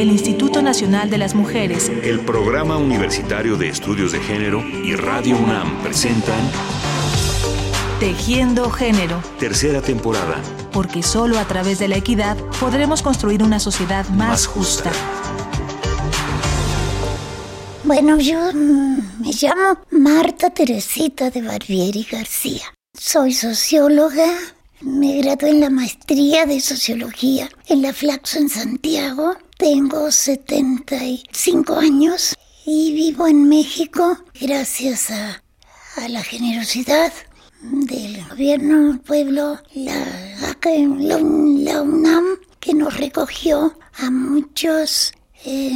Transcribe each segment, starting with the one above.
el Instituto Nacional de las Mujeres, el Programa Universitario de Estudios de Género y Radio UNAM presentan Tejiendo Género. Tercera temporada. Porque solo a través de la equidad podremos construir una sociedad más, justa. Bueno, yo mm, me llamo Marta Teresita de Barbieri García. Soy socióloga, me gradué en la maestría de sociología en la Flaxo en Santiago. Tengo 75 años y vivo en México gracias a, la generosidad del gobierno, el pueblo, la, la, UNAM, que nos recogió a muchos eh,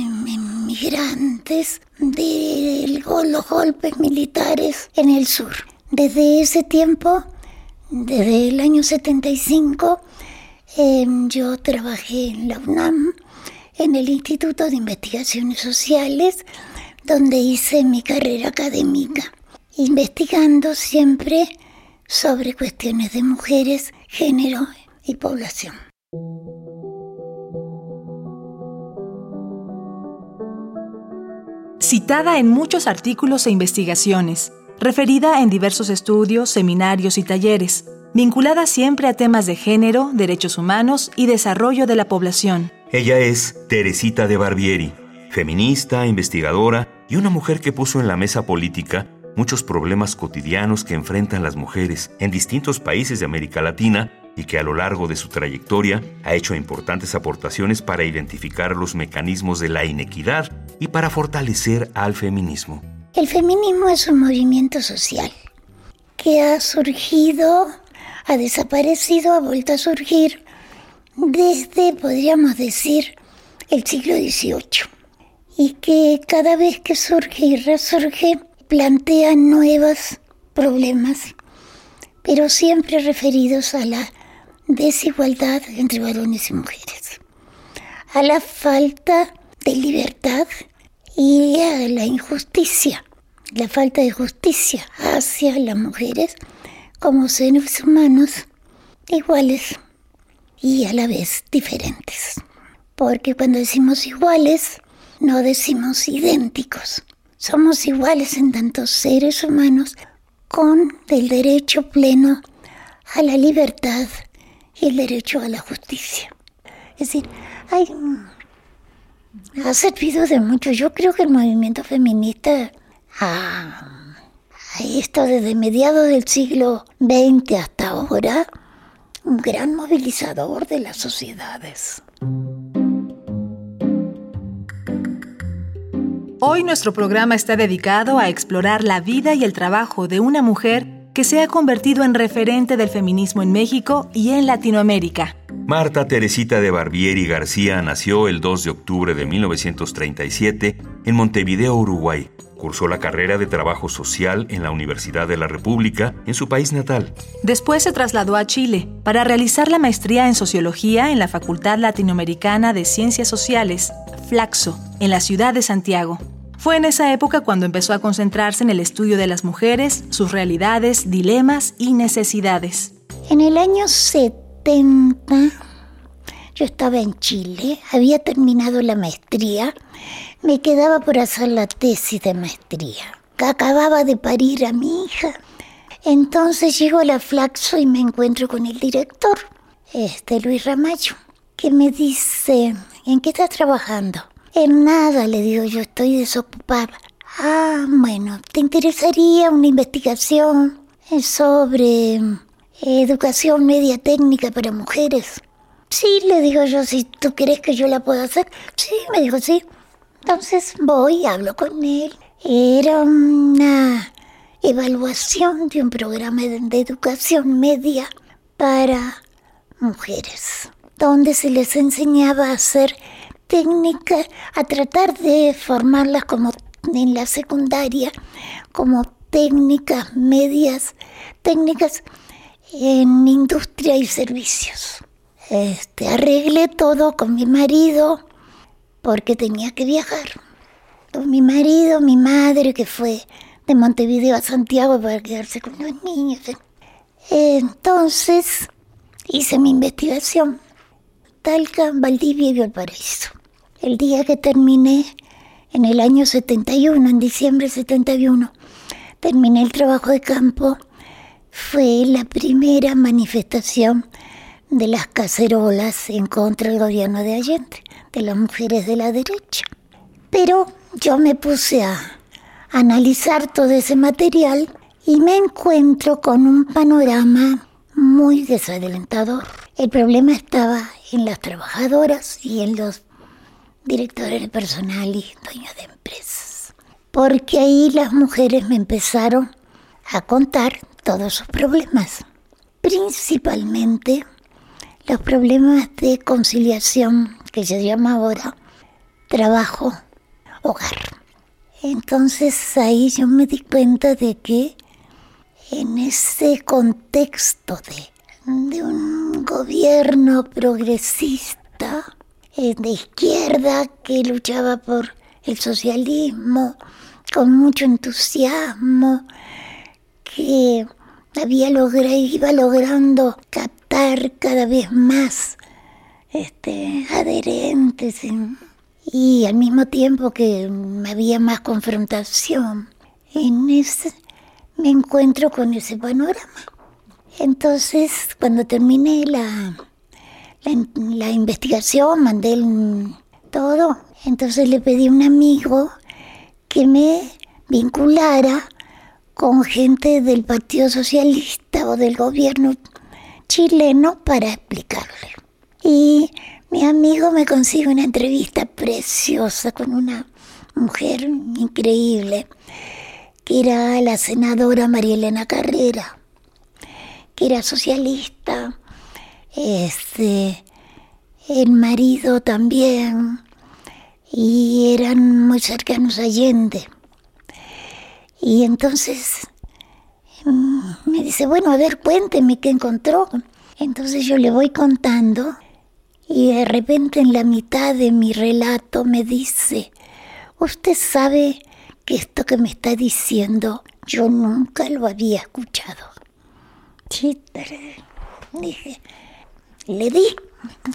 de los golpes militares en el sur. Desde ese tiempo desde el año 75 em, yo trabajé en la UNAM, en el Instituto de Investigaciones Sociales, donde hice mi carrera académica, investigando siempre sobre cuestiones de mujeres, género y población. Citada en muchos artículos e investigaciones, referida en diversos estudios, seminarios y talleres, vinculada siempre a temas de género, derechos humanos y desarrollo de la población. Ella es Teresita de Barbieri, feminista, investigadora y una mujer que puso en la mesa política muchos problemas cotidianos que enfrentan las mujeres en distintos países de América Latina y que a lo largo de su trayectoria ha hecho importantes aportaciones para identificar los mecanismos de la inequidad y para fortalecer al feminismo. El feminismo es un movimiento social que ha surgido, ha desaparecido, ha vuelto a surgir desde, podríamos decir, el siglo XVIII. Y que cada vez que surge y resurge, plantea nuevos problemas, pero siempre referidos a la desigualdad entre varones y mujeres, a la falta de libertad y a la injusticia, la falta de justicia hacia las mujeres como seres humanos iguales y a la vez diferentes. Porque cuando decimos iguales, no decimos idénticos. Somos iguales en tantos seres humanos con el derecho pleno a la libertad y el derecho a la justicia. Es decir, ha servido de mucho. Yo creo que el movimiento feminista ha, estado desde mediados del siglo XX hasta ahora un gran movilizador de las sociedades. Hoy nuestro programa está dedicado a explorar la vida y el trabajo de una mujer que se ha convertido en referente del feminismo en México y en Latinoamérica. Marta Teresita de Barbieri García nació el 2 de octubre de 1937 en Montevideo, Uruguay. Cursó la carrera de Trabajo Social en la Universidad de la República, en su país natal. Después se trasladó a Chile para realizar la maestría en Sociología en la Facultad Latinoamericana de Ciencias Sociales, Flaxo, en la ciudad de Santiago. Fue en esa época cuando empezó a concentrarse en el estudio de las mujeres, sus realidades, dilemas y necesidades. En el año 70, yo estaba en Chile, había terminado la maestría, me quedaba por hacer la tesis de maestría. Acababa de parir a mi hija. Entonces llego a la Flaxo y me encuentro con el director, este Luis Ramayo, que me dice, ¿en qué estás trabajando? En nada, le digo yo, estoy desocupada. Ah, bueno, ¿te interesaría una investigación sobre educación media técnica para mujeres? Sí, le digo yo, si tú crees que yo la puedo hacer. Sí, me dijo, sí. Entonces voy, hablo con él. Era una evaluación de un programa de educación media para mujeres, donde se les enseñaba a hacer técnica a tratar de formarlas como en la secundaria, como técnicas medias, técnicas en industria y servicios. Este, arreglé todo con mi marido porque tenía que viajar. Con mi marido, mi madre, que fue de Montevideo a Santiago para quedarse con los niños. Entonces hice mi investigación. Talca, Valdivia y Valparaíso. el día que terminé, en el año 71, en diciembre 71, terminé el trabajo de campo, fue la primera manifestación de las cacerolas en contra del gobierno de Allende, de las mujeres de la derecha. Pero yo me puse a analizar todo ese material y me encuentro con un panorama muy desalentador. El problema estaba en las trabajadoras y en los directores de personal y dueños de empresas. Porque ahí las mujeres me empezaron a contar todos sus problemas. Principalmente los problemas de conciliación, que se llama ahora trabajo, hogar. Entonces ahí yo me di cuenta de que en ese contexto de, de un gobierno progresista, eh, de izquierda que luchaba por el socialismo con mucho entusiasmo, que había logrado, iba logrando captar cada vez más este, adherentes y al mismo tiempo que había más confrontación. En ese me encuentro con ese panorama. Entonces, cuando terminé la, la, investigación, mandé todo. Entonces le pedí a un amigo que me vinculara con gente del Partido Socialista o del gobierno chileno para explicarle. Y mi amigo me consigue una entrevista preciosa con una mujer increíble, que era la senadora María Elena Carrera, que era socialista, este, el marido también, y eran muy cercanos a Allende. Y entonces mm, me dice, bueno, a ver, cuénteme qué encontró. Entonces yo le voy contando y de repente en la mitad de mi relato me dice, usted sabe que esto que me está diciendo yo nunca lo había escuchado. Sí, dije, le di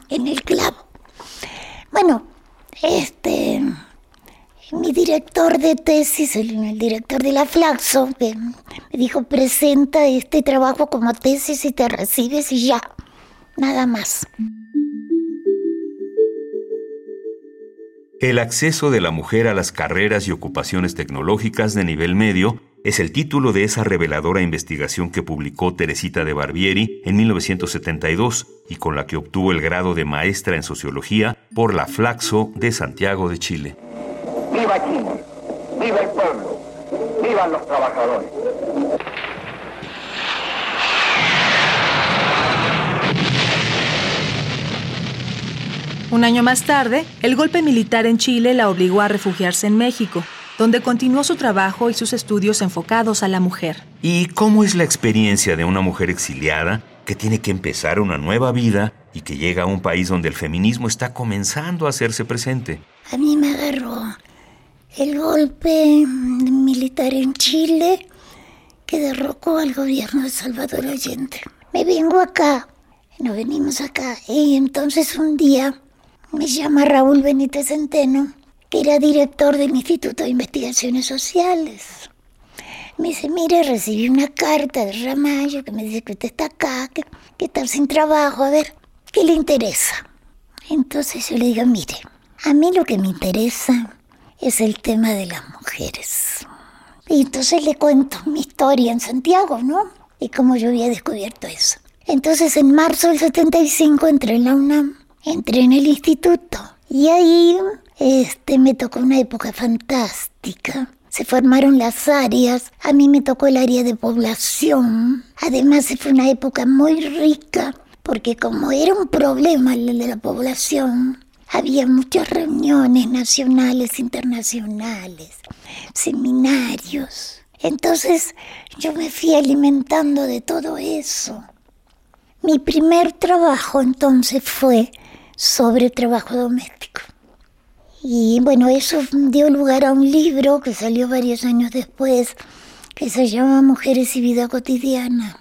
en el clavo. Bueno, este, mi director de tesis, el, director de la Flaxo, me dijo, presenta este trabajo como tesis y te recibes y ya, nada más. El acceso de la mujer a las carreras y ocupaciones tecnológicas de nivel medio es el título de esa reveladora investigación que publicó Teresita de Barbieri en 1972 y con la que obtuvo el grado de maestra en sociología por la Flaxo de Santiago de Chile. ¡Viva Chile! ¡Viva el pueblo! ¡Vivan los trabajadores! Un año más tarde, el golpe militar en Chile la obligó a refugiarse en México, donde continuó su trabajo y sus estudios enfocados a la mujer. ¿Y cómo es la experiencia de una mujer exiliada que tiene que empezar una nueva vida y que llega a un país donde el feminismo está comenzando a hacerse presente? A mí me agarró el golpe militar en Chile que derrocó al gobierno de Salvador Allende. Me vengo acá, nos venimos acá, y entonces un día me llama Raúl Benítez Centeno, que era director del Instituto de Investigaciones Sociales. Me dice, mire, recibí una carta de Ramallo que me dice que usted está acá, que, que está sin trabajo, a ver, ¿qué le interesa? Entonces yo le digo, mire, a mí lo que me interesa es el tema de las mujeres. Y entonces le cuento mi historia en Santiago, ¿no? Y cómo yo había descubierto eso. Entonces en marzo del 75 entré en la UNAM entré en el instituto y ahí este, me tocó una época fantástica. Se formaron las áreas, a mí me tocó el área de población. Además fue una época muy rica porque como era un problema el de la población, había muchas reuniones nacionales, internacionales, seminarios. Entonces yo me fui alimentando de todo eso. Mi primer trabajo entonces fue sobre trabajo doméstico. Y bueno, eso dio lugar a un libro que salió varios años después, que se llama Mujeres y Vida Cotidiana.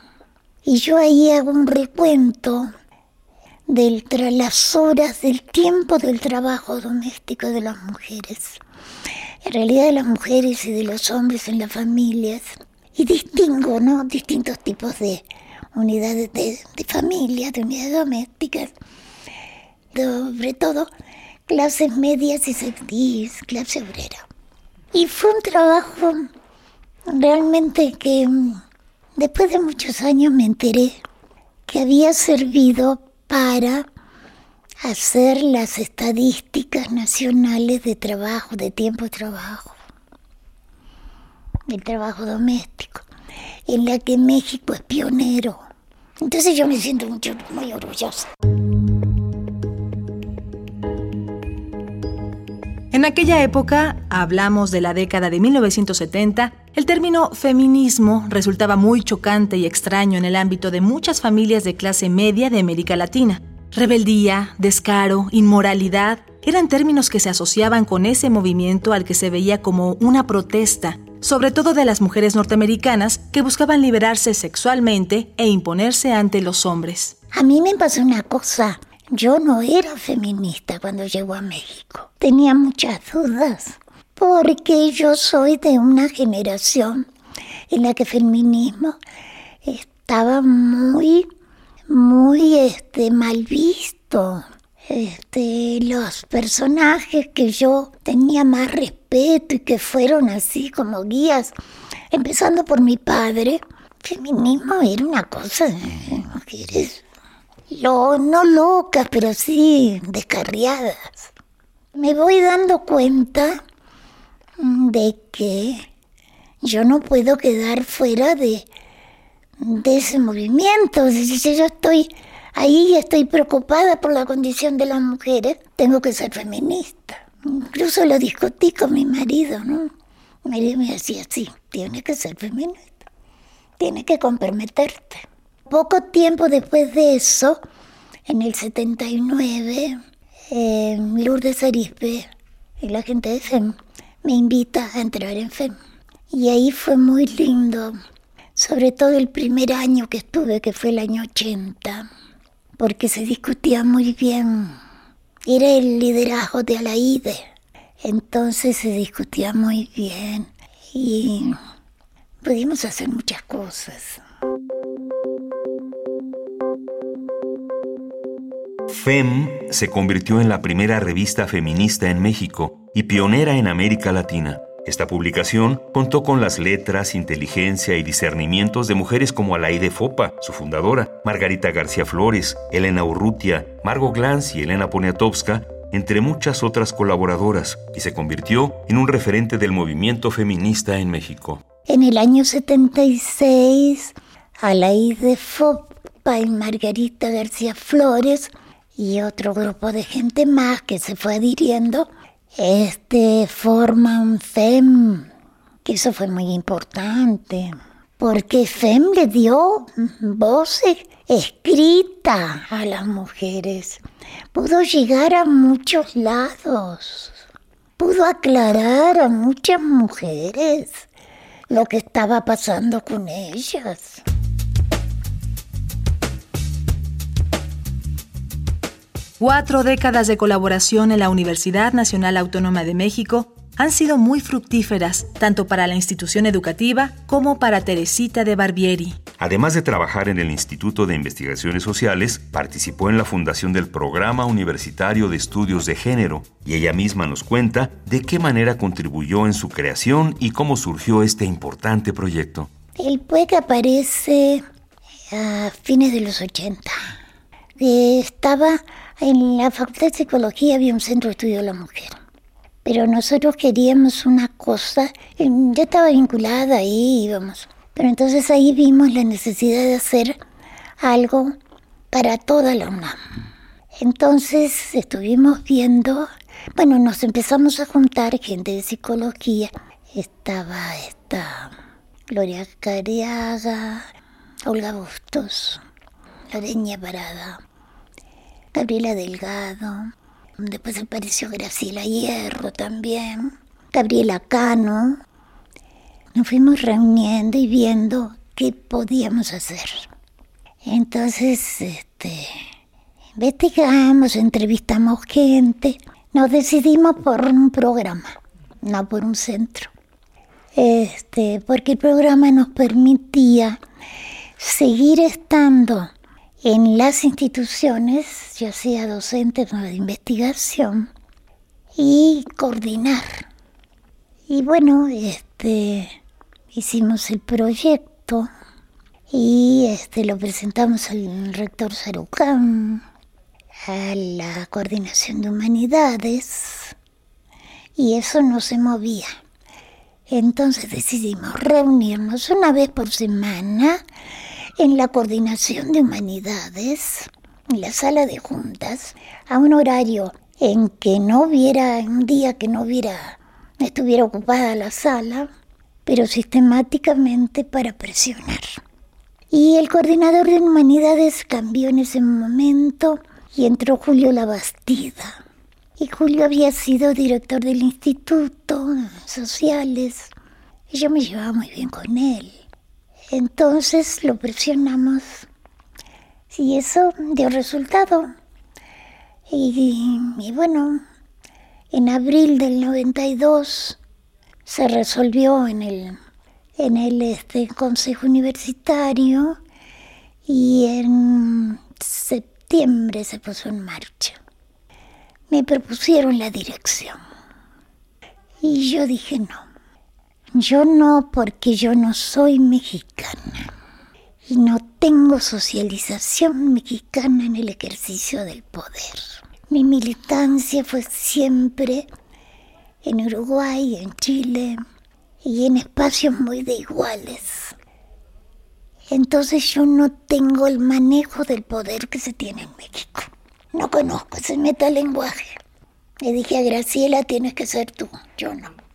Y yo ahí hago un recuento de las horas, del tiempo del trabajo doméstico de las mujeres. En realidad de las mujeres y de los hombres en las familias. Y distingo, ¿no? Distintos tipos de unidades de, de familia, de unidades domésticas. Sobre todo clases medias y sextis, clase obrera. Y fue un trabajo realmente que mm, después de muchos años me enteré que había servido para hacer las estadísticas nacionales de trabajo, de tiempo de trabajo, del trabajo doméstico, en la que México es pionero. Entonces yo me siento mucho, muy orgullosa. En aquella época, hablamos de la década de 1970, el término feminismo resultaba muy chocante y extraño en el ámbito de muchas familias de clase media de América Latina. Rebeldía, descaro, inmoralidad eran términos que se asociaban con ese movimiento al que se veía como una protesta, sobre todo de las mujeres norteamericanas que buscaban liberarse sexualmente e imponerse ante los hombres. A mí me pasó una cosa. Yo no era feminista cuando llegó a México. Tenía muchas dudas, porque yo soy de una generación en la que el feminismo estaba muy, muy este, mal visto. Este, los personajes que yo tenía más respeto y que fueron así como guías, empezando por mi padre, feminismo era una cosa de mujeres lo, no locas, pero sí descarriadas. Me voy dando cuenta de que yo no puedo quedar fuera de, de ese movimiento. Si yo estoy ahí y estoy preocupada por la condición de las mujeres, tengo que ser feminista. Incluso lo discutí con mi marido, ¿no? Marido me decía, sí, tienes que ser feminista, tienes que comprometerte. Poco tiempo después de eso, en el 79, eh, Lourdes Arispe y la gente de FEM me invita a entrar en FEM. Y ahí fue muy lindo, sobre todo el primer año que estuve, que fue el año 80, porque se discutía muy bien. Era el liderazgo de Alaide, entonces se discutía muy bien y pudimos hacer muchas cosas. FEM se convirtió en la primera revista feminista en México y pionera en América Latina. Esta publicación contó con las letras, inteligencia y discernimientos de mujeres como Alaide Fopa, su fundadora, Margarita García Flores, Elena Urrutia, Margo Glantz y Elena Poniatowska, entre muchas otras colaboradoras, y se convirtió en un referente del movimiento feminista en México. En el año 76, Alaide Fopa y Margarita García Flores y otro grupo de gente más que se fue adhiriendo, este forman FEM, que eso fue muy importante, porque FEM le dio voz escrita a las mujeres, pudo llegar a muchos lados, pudo aclarar a muchas mujeres lo que estaba pasando con ellas. Cuatro décadas de colaboración en la Universidad Nacional Autónoma de México han sido muy fructíferas, tanto para la institución educativa como para Teresita de Barbieri. Además de trabajar en el Instituto de Investigaciones Sociales, participó en la fundación del Programa Universitario de Estudios de Género, y ella misma nos cuenta de qué manera contribuyó en su creación y cómo surgió este importante proyecto. El PUEC aparece a fines de los 80. Estaba en la Facultad de Psicología había un centro de estudio de la mujer, pero nosotros queríamos una cosa, ya estaba vinculada ahí, íbamos, pero entonces ahí vimos la necesidad de hacer algo para toda la UNAM. Entonces estuvimos viendo, bueno, nos empezamos a juntar gente de psicología, estaba esta Gloria Cariaga, Olga Bustos, Loreña Parada, Gabriela Delgado, después apareció Graciela Hierro también, Gabriela Cano. Nos fuimos reuniendo y viendo qué podíamos hacer. Entonces, este, investigamos, entrevistamos gente, nos decidimos por un programa, no por un centro. Este, porque el programa nos permitía seguir estando en las instituciones, ya sea docentes o de investigación, y coordinar. Y bueno, este, hicimos el proyecto y este, lo presentamos al rector Sarucán, a la coordinación de humanidades, y eso no se movía. Entonces decidimos reunirnos una vez por semana en la coordinación de humanidades, en la sala de juntas, a un horario en que no hubiera, un día que no hubiera, estuviera ocupada la sala, pero sistemáticamente para presionar. Y el coordinador de humanidades cambió en ese momento y entró Julio Labastida. Y Julio había sido director del Instituto Sociales y yo me llevaba muy bien con él. Entonces lo presionamos y eso dio resultado. Y, bueno, en abril del 92 se resolvió en el, en el este, Consejo Universitario y en septiembre se puso en marcha. Me propusieron la dirección y yo dije no. Yo no porque yo no soy mexicana y no tengo socialización mexicana en el ejercicio del poder. Mi militancia fue siempre en Uruguay, en Chile y en espacios muy de iguales. Entonces yo no tengo el manejo del poder que se tiene en México. No conozco ese metalenguaje. Le dije a Graciela, tienes que ser tú, yo no.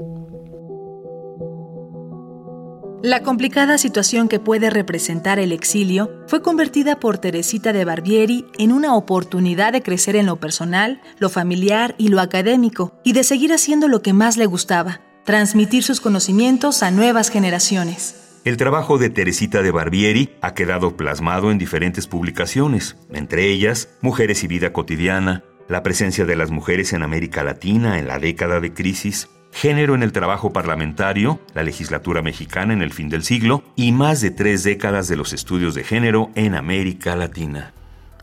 La complicada situación que puede representar el exilio fue convertida por Teresita de Barbieri en una oportunidad de crecer en lo personal, lo familiar y lo académico, y de seguir haciendo lo que más le gustaba, transmitir sus conocimientos a nuevas generaciones. El trabajo de Teresita de Barbieri ha quedado plasmado en diferentes publicaciones, entre ellas Mujeres y Vida Cotidiana, la presencia de las mujeres en América Latina en la década de crisis, género en el trabajo parlamentario, la legislatura mexicana en el fin del siglo y más de tres décadas de los estudios de género en América Latina.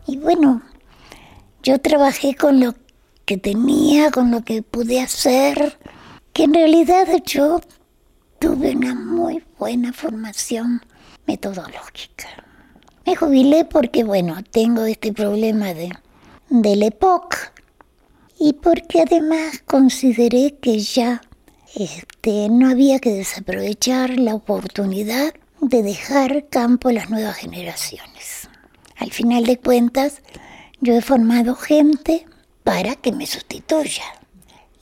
Y bueno, yo trabajé con lo que tenía, con lo que pude hacer, que en realidad yo tuve una muy buena formación metodológica. Me jubilé porque, bueno, tengo este problema de, del EPOC, y porque además consideré que ya este, no había que desaprovechar la oportunidad de dejar campo a las nuevas generaciones. Al final de cuentas, yo he formado gente para que me sustituya.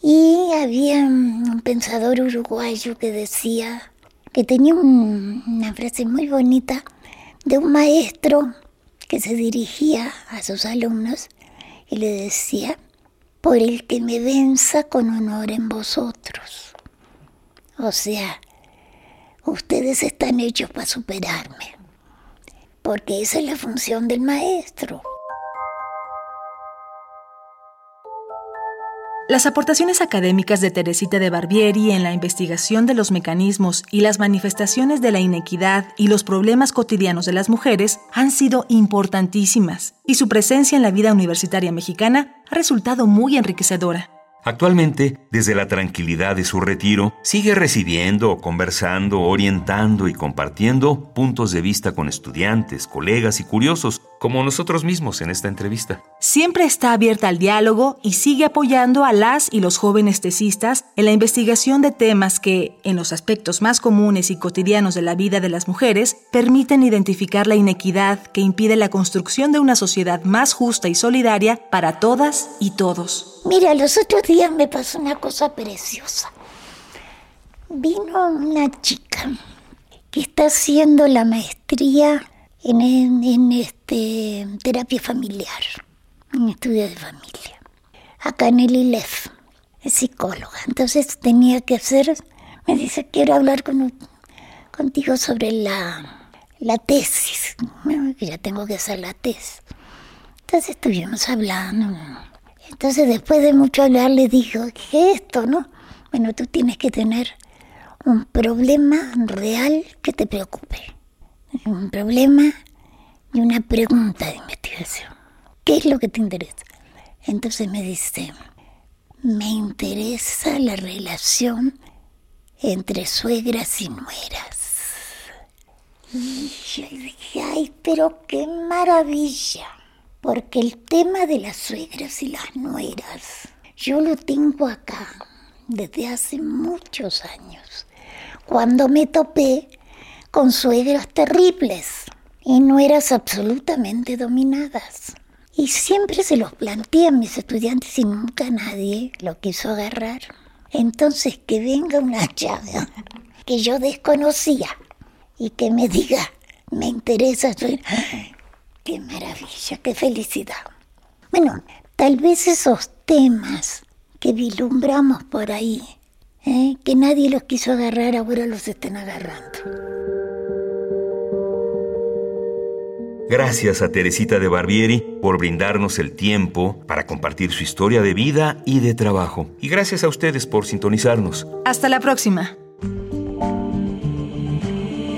Y había un pensador uruguayo que decía que tenía una frase muy bonita de un maestro que se dirigía a sus alumnos y le decía, por el que me venza con honor en vosotros. O sea, ustedes están hechos para superarme, porque esa es la función del maestro. Las aportaciones académicas de Teresita de Barbieri en la investigación de los mecanismos y las manifestaciones de la inequidad y los problemas cotidianos de las mujeres han sido importantísimas, y su presencia en la vida universitaria mexicana ha resultado muy enriquecedora. Actualmente, desde la tranquilidad de su retiro, sigue recibiendo, conversando, orientando y compartiendo puntos de vista con estudiantes, colegas y curiosos, como nosotros mismos en esta entrevista. Siempre está abierta al diálogo y sigue apoyando a las y los jóvenes tesistas en la investigación de temas que, en los aspectos más comunes y cotidianos de la vida de las mujeres, permiten identificar la inequidad que impide la construcción de una sociedad más justa y solidaria para todas y todos. Mira, los otros días me pasó una cosa preciosa. Vino una chica que está haciendo la maestría en, este, terapia familiar, en estudio de familia, acá en el ILEF, es psicóloga. Entonces tenía que hacer, me dice, quiero hablar con, contigo sobre la, la tesis, que ya tengo que hacer la tesis. Entonces estuvimos hablando. Entonces después de mucho hablar le dijo, ¿qué es esto, no? Bueno, tú tienes que tener un problema real que te preocupe. Un problema y una pregunta de investigación. ¿Qué es lo que te interesa? Entonces me dice, me interesa la relación entre suegras y nueras. Y yo dije, ay, pero qué maravilla, porque el tema de las suegras y las nueras, yo lo tengo acá desde hace muchos años, cuando me topé con suegras terribles y nueras absolutamente dominadas. Y siempre se los plantean mis estudiantes y nunca nadie lo quiso agarrar. Entonces que venga una chava que yo desconocía y que me diga, me interesa, soy... ¡Qué maravilla, qué felicidad! Bueno, tal vez esos temas que vislumbramos por ahí, ¿eh? que nadie los quiso agarrar, ahora los estén agarrando. Gracias a Teresita de Barbieri por brindarnos el tiempo para compartir su historia de vida y de trabajo. Y gracias a ustedes por sintonizarnos. Hasta la próxima.